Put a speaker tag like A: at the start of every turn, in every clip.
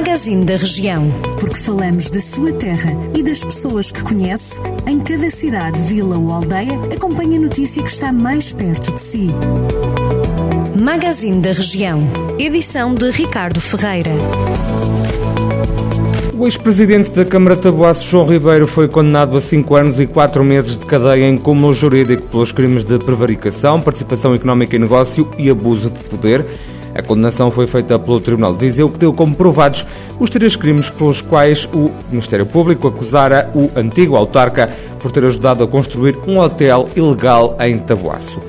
A: Magazine da Região.
B: Porque falamos da sua terra e das pessoas que conhece, em cada cidade, vila ou aldeia, acompanhe a notícia que está mais perto de si.
A: Magazine da Região. Edição de Ricardo Ferreira.
C: O ex-presidente da Câmara de João Ribeiro, foi condenado a cinco anos e quatro meses de cadeia em cúmulo jurídico pelos crimes de prevaricação, participação económica em negócio e abuso de poder. A condenação foi feita pelo Tribunal de Viseu, que deu como provados os três crimes pelos quais o Ministério Público acusara o antigo autarca por ter ajudado a construir um hotel ilegal em Taboaço.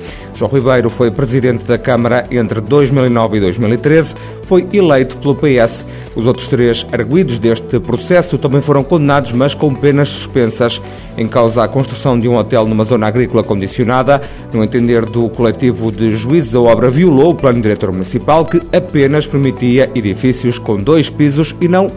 C: João Ribeiro foi presidente da Câmara entre 2009 e 2013, foi eleito pelo PS. Os outros três arguídos deste processo também foram condenados, mas com penas suspensas. Em causa a construção de um hotel numa zona agrícola condicionada, no entender do coletivo de juízes, a obra violou o plano diretor municipal que apenas permitia edifícios com dois pisos e não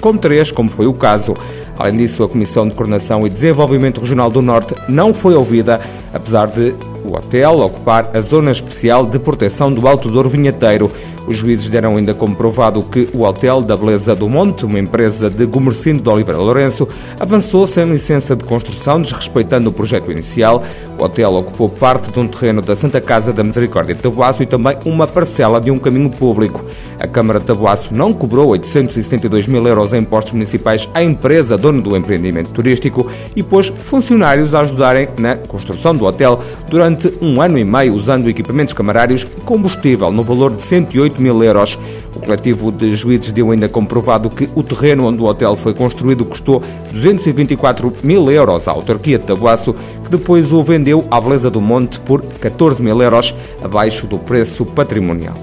C: com três, como foi o caso. Além disso, a Comissão de Coordenação e Desenvolvimento Regional do Norte não foi ouvida, apesar de o hotel ocupar a zona especial de proteção do Alto Douro Vinheteiro. Os juízes deram ainda como provado que o Hotel da Beleza do Monte, uma empresa de Gomercindo de Oliveira Lourenço, avançou sem licença de construção, desrespeitando o projeto inicial. O hotel ocupou parte de um terreno da Santa Casa da Misericórdia de Tabuaço e também uma parcela de um caminho público. A Câmara de Tabuaço não cobrou 872 mil euros em impostos municipais à empresa dona do empreendimento turístico e pôs funcionários a ajudarem na construção do hotel durante um ano e meio, usando equipamentos camarários e combustível no valor de 108 mil euros. O coletivo de juízes deu ainda comprovado que o terreno onde o hotel foi construído custou 224 mil euros à autarquia de Tabuaço, que depois o vendeu à Beleza do Monte por 14 mil euros, abaixo do preço patrimonial.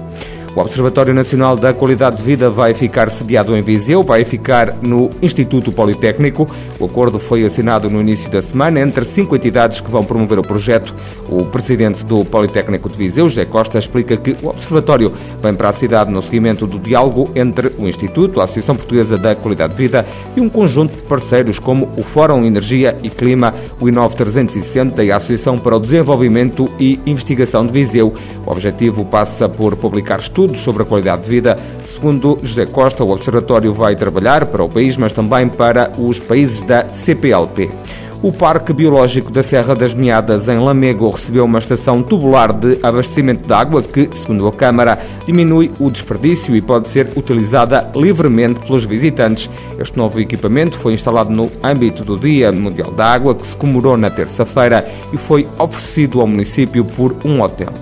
C: O Observatório Nacional da Qualidade de Vida vai ficar sediado em Viseu, vai ficar no Instituto Politécnico. O acordo foi assinado no início da semana entre cinco entidades que vão promover o projeto. O presidente do Politécnico de Viseu, José Costa, explica que o Observatório vem para a cidade no seguimento do diálogo entre o Instituto, a Associação Portuguesa da Qualidade de Vida e um conjunto de parceiros como o Fórum Energia e Clima, o Inove 360 e a Associação para o Desenvolvimento e Investigação de Viseu. O objetivo passa por publicar estudos estudos sobre a qualidade de vida. Segundo José Costa, o Observatório vai trabalhar para o país, mas também para os países da CPLP. O Parque Biológico da Serra das Meadas, em Lamego, recebeu uma estação tubular de abastecimento de água que, segundo a Câmara, diminui o desperdício e pode ser utilizada livremente pelos visitantes. Este novo equipamento foi instalado no âmbito do Dia Mundial da Água, que se comemorou na terça-feira e foi oferecido ao município por um hotel.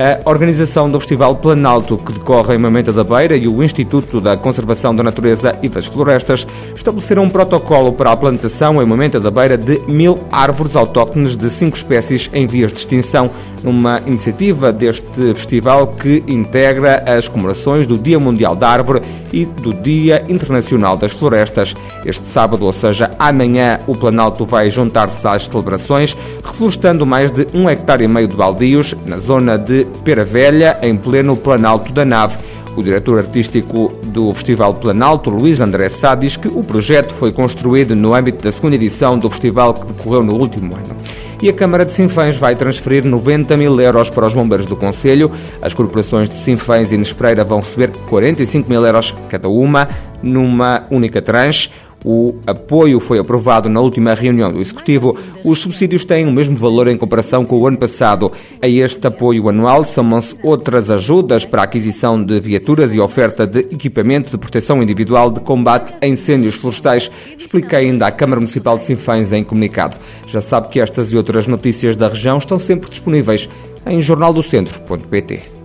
C: A organização do Festival Planalto, que decorre em Mamenta da Beira, e o Instituto da Conservação da Natureza e das Florestas estabeleceram um protocolo para a plantação em Mamenta da Beira de mil árvores autóctones de cinco espécies em vias de extinção, numa iniciativa deste festival que integra as comemorações do Dia Mundial da Árvore e do Dia Internacional das Florestas. Este sábado, ou seja, amanhã, o Planalto vai juntar-se às celebrações, reflorestando mais de um hectare e meio de baldios na zona de Pera Velha, em pleno Planalto da Nave. O diretor artístico do Festival Planalto, Luís André Sá, diz que o projeto foi construído no âmbito da segunda edição do festival que decorreu no último ano. E a Câmara de Sinfãs vai transferir 90 mil euros para os bombeiros do Conselho. As corporações de Sinfãs e Nespreira vão receber 45 mil euros cada uma, numa única tranche. O apoio foi aprovado na última reunião do Executivo. Os subsídios têm o mesmo valor em comparação com o ano passado. A este apoio anual somam-se outras ajudas para a aquisição de viaturas e oferta de equipamento de proteção individual de combate a incêndios florestais, explica ainda a Câmara Municipal de Sinfãs em comunicado. Já sabe que estas e outras notícias da região estão sempre disponíveis em jornaldocentro.pt.